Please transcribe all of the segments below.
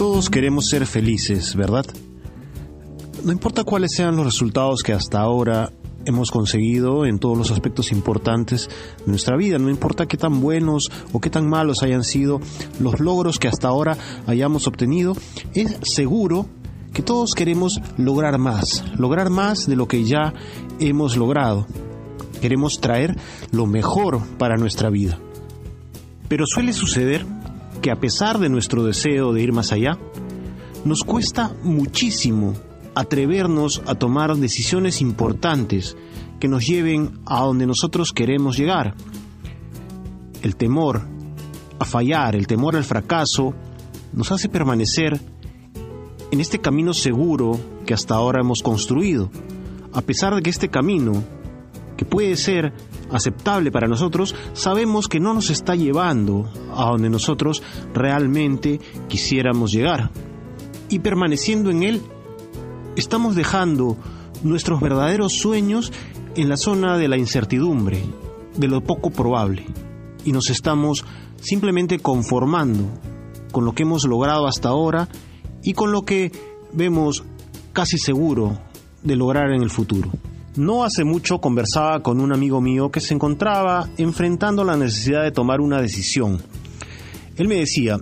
Todos queremos ser felices, ¿verdad? No importa cuáles sean los resultados que hasta ahora hemos conseguido en todos los aspectos importantes de nuestra vida, no importa qué tan buenos o qué tan malos hayan sido los logros que hasta ahora hayamos obtenido, es seguro que todos queremos lograr más, lograr más de lo que ya hemos logrado. Queremos traer lo mejor para nuestra vida. Pero suele suceder que a pesar de nuestro deseo de ir más allá, nos cuesta muchísimo atrevernos a tomar decisiones importantes que nos lleven a donde nosotros queremos llegar. El temor a fallar, el temor al fracaso, nos hace permanecer en este camino seguro que hasta ahora hemos construido, a pesar de que este camino, que puede ser aceptable para nosotros, sabemos que no nos está llevando a donde nosotros realmente quisiéramos llegar. Y permaneciendo en él, estamos dejando nuestros verdaderos sueños en la zona de la incertidumbre, de lo poco probable, y nos estamos simplemente conformando con lo que hemos logrado hasta ahora y con lo que vemos casi seguro de lograr en el futuro. No hace mucho conversaba con un amigo mío que se encontraba enfrentando la necesidad de tomar una decisión. Él me decía,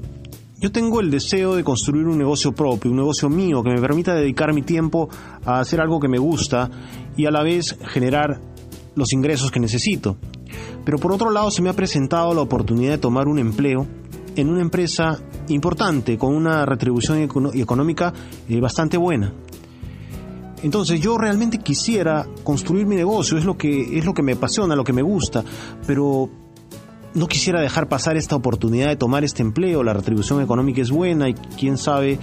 yo tengo el deseo de construir un negocio propio, un negocio mío que me permita dedicar mi tiempo a hacer algo que me gusta y a la vez generar los ingresos que necesito. Pero por otro lado se me ha presentado la oportunidad de tomar un empleo en una empresa importante con una retribución económica eh, bastante buena. Entonces yo realmente quisiera construir mi negocio, es lo que es lo que me apasiona, lo que me gusta, pero no quisiera dejar pasar esta oportunidad de tomar este empleo, la retribución económica es buena y quién sabe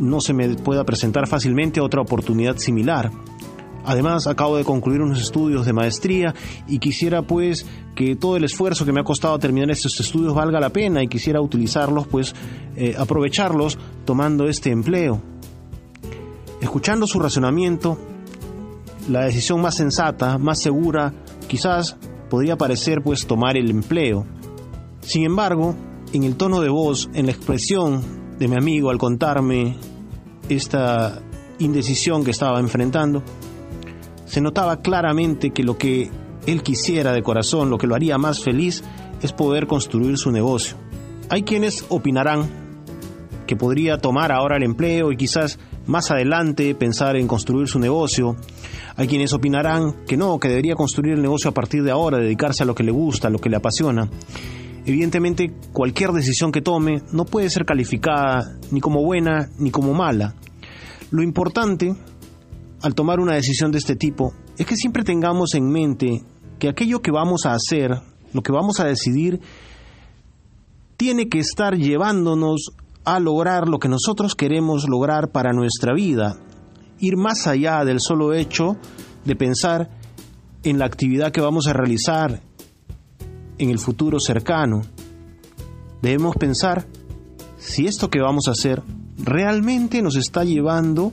no se me pueda presentar fácilmente otra oportunidad similar. Además, acabo de concluir unos estudios de maestría y quisiera pues que todo el esfuerzo que me ha costado terminar estos estudios valga la pena y quisiera utilizarlos pues eh, aprovecharlos tomando este empleo. Escuchando su razonamiento, la decisión más sensata, más segura, quizás podría parecer pues tomar el empleo. Sin embargo, en el tono de voz, en la expresión de mi amigo al contarme esta indecisión que estaba enfrentando, se notaba claramente que lo que él quisiera de corazón, lo que lo haría más feliz, es poder construir su negocio. Hay quienes opinarán que podría tomar ahora el empleo y quizás más adelante pensar en construir su negocio. Hay quienes opinarán que no, que debería construir el negocio a partir de ahora, dedicarse a lo que le gusta, a lo que le apasiona. Evidentemente, cualquier decisión que tome no puede ser calificada ni como buena ni como mala. Lo importante al tomar una decisión de este tipo es que siempre tengamos en mente que aquello que vamos a hacer, lo que vamos a decidir, tiene que estar llevándonos a lograr lo que nosotros queremos lograr para nuestra vida, ir más allá del solo hecho de pensar en la actividad que vamos a realizar en el futuro cercano. Debemos pensar si esto que vamos a hacer realmente nos está llevando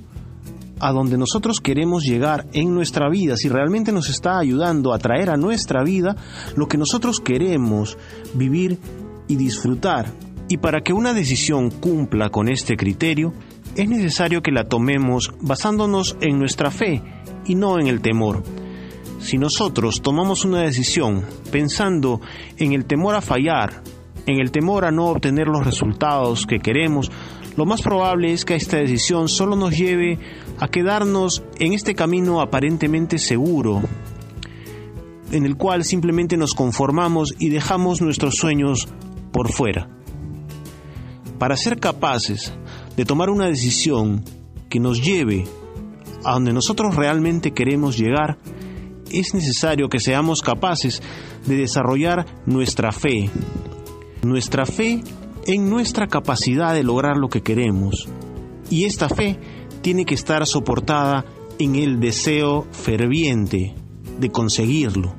a donde nosotros queremos llegar en nuestra vida, si realmente nos está ayudando a traer a nuestra vida lo que nosotros queremos vivir y disfrutar. Y para que una decisión cumpla con este criterio, es necesario que la tomemos basándonos en nuestra fe y no en el temor. Si nosotros tomamos una decisión pensando en el temor a fallar, en el temor a no obtener los resultados que queremos, lo más probable es que esta decisión solo nos lleve a quedarnos en este camino aparentemente seguro, en el cual simplemente nos conformamos y dejamos nuestros sueños por fuera. Para ser capaces de tomar una decisión que nos lleve a donde nosotros realmente queremos llegar, es necesario que seamos capaces de desarrollar nuestra fe. Nuestra fe en nuestra capacidad de lograr lo que queremos. Y esta fe tiene que estar soportada en el deseo ferviente de conseguirlo.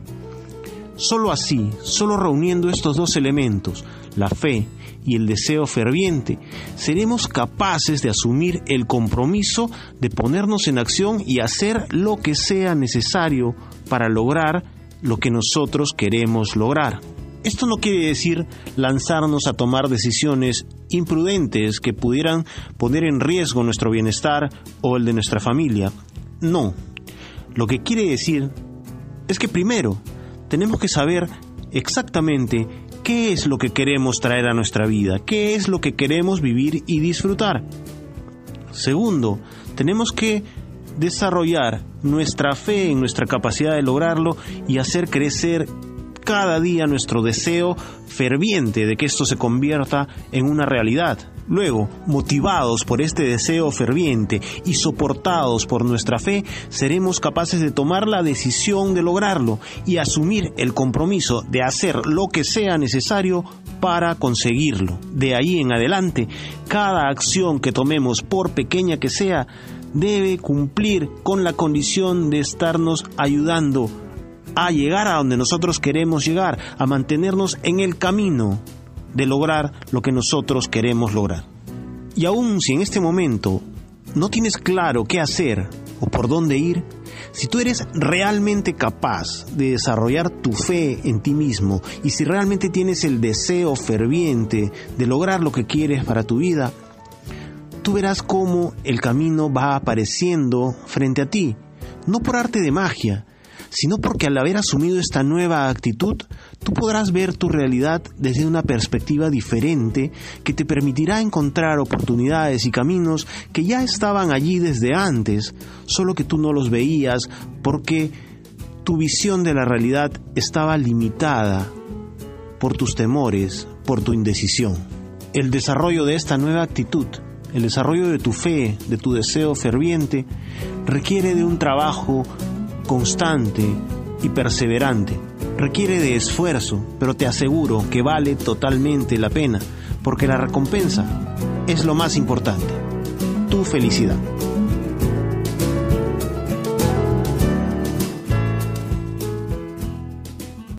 Solo así, solo reuniendo estos dos elementos, la fe y el deseo ferviente, seremos capaces de asumir el compromiso de ponernos en acción y hacer lo que sea necesario para lograr lo que nosotros queremos lograr. Esto no quiere decir lanzarnos a tomar decisiones imprudentes que pudieran poner en riesgo nuestro bienestar o el de nuestra familia. No. Lo que quiere decir es que primero tenemos que saber exactamente qué es lo que queremos traer a nuestra vida, qué es lo que queremos vivir y disfrutar. Segundo, tenemos que desarrollar nuestra fe en nuestra capacidad de lograrlo y hacer crecer cada día nuestro deseo ferviente de que esto se convierta en una realidad. Luego, motivados por este deseo ferviente y soportados por nuestra fe, seremos capaces de tomar la decisión de lograrlo y asumir el compromiso de hacer lo que sea necesario para conseguirlo. De ahí en adelante, cada acción que tomemos, por pequeña que sea, debe cumplir con la condición de estarnos ayudando a llegar a donde nosotros queremos llegar, a mantenernos en el camino de lograr lo que nosotros queremos lograr. Y aun si en este momento no tienes claro qué hacer o por dónde ir, si tú eres realmente capaz de desarrollar tu fe en ti mismo y si realmente tienes el deseo ferviente de lograr lo que quieres para tu vida, tú verás cómo el camino va apareciendo frente a ti, no por arte de magia, sino porque al haber asumido esta nueva actitud, tú podrás ver tu realidad desde una perspectiva diferente que te permitirá encontrar oportunidades y caminos que ya estaban allí desde antes, solo que tú no los veías porque tu visión de la realidad estaba limitada por tus temores, por tu indecisión. El desarrollo de esta nueva actitud, el desarrollo de tu fe, de tu deseo ferviente, requiere de un trabajo constante y perseverante. Requiere de esfuerzo, pero te aseguro que vale totalmente la pena, porque la recompensa es lo más importante, tu felicidad.